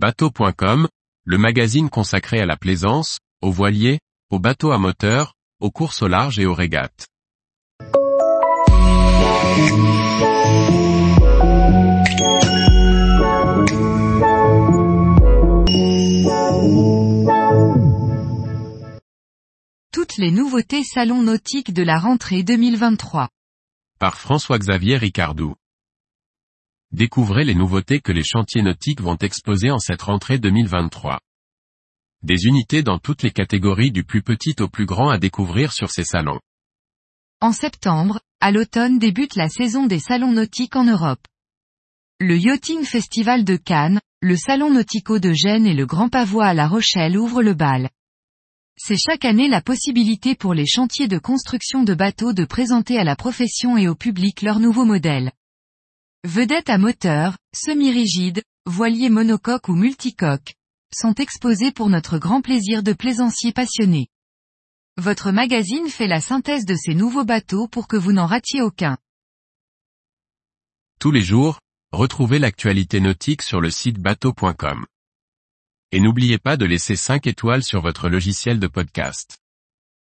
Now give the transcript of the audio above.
Bateau.com, le magazine consacré à la plaisance, aux voiliers, aux bateaux à moteur, aux courses au large et aux régates. Toutes les nouveautés salon nautique de la rentrée 2023. Par François-Xavier Ricardou. Découvrez les nouveautés que les chantiers nautiques vont exposer en cette rentrée 2023. Des unités dans toutes les catégories du plus petit au plus grand à découvrir sur ces salons. En septembre, à l'automne débute la saison des salons nautiques en Europe. Le Yachting Festival de Cannes, le Salon Nautico de Gênes et le Grand Pavois à La Rochelle ouvrent le bal. C'est chaque année la possibilité pour les chantiers de construction de bateaux de présenter à la profession et au public leurs nouveaux modèles. Vedettes à moteur, semi-rigides, voiliers monocoques ou multicoques, sont exposés pour notre grand plaisir de plaisanciers passionnés. Votre magazine fait la synthèse de ces nouveaux bateaux pour que vous n'en ratiez aucun. Tous les jours, retrouvez l'actualité nautique sur le site bateau.com. Et n'oubliez pas de laisser 5 étoiles sur votre logiciel de podcast.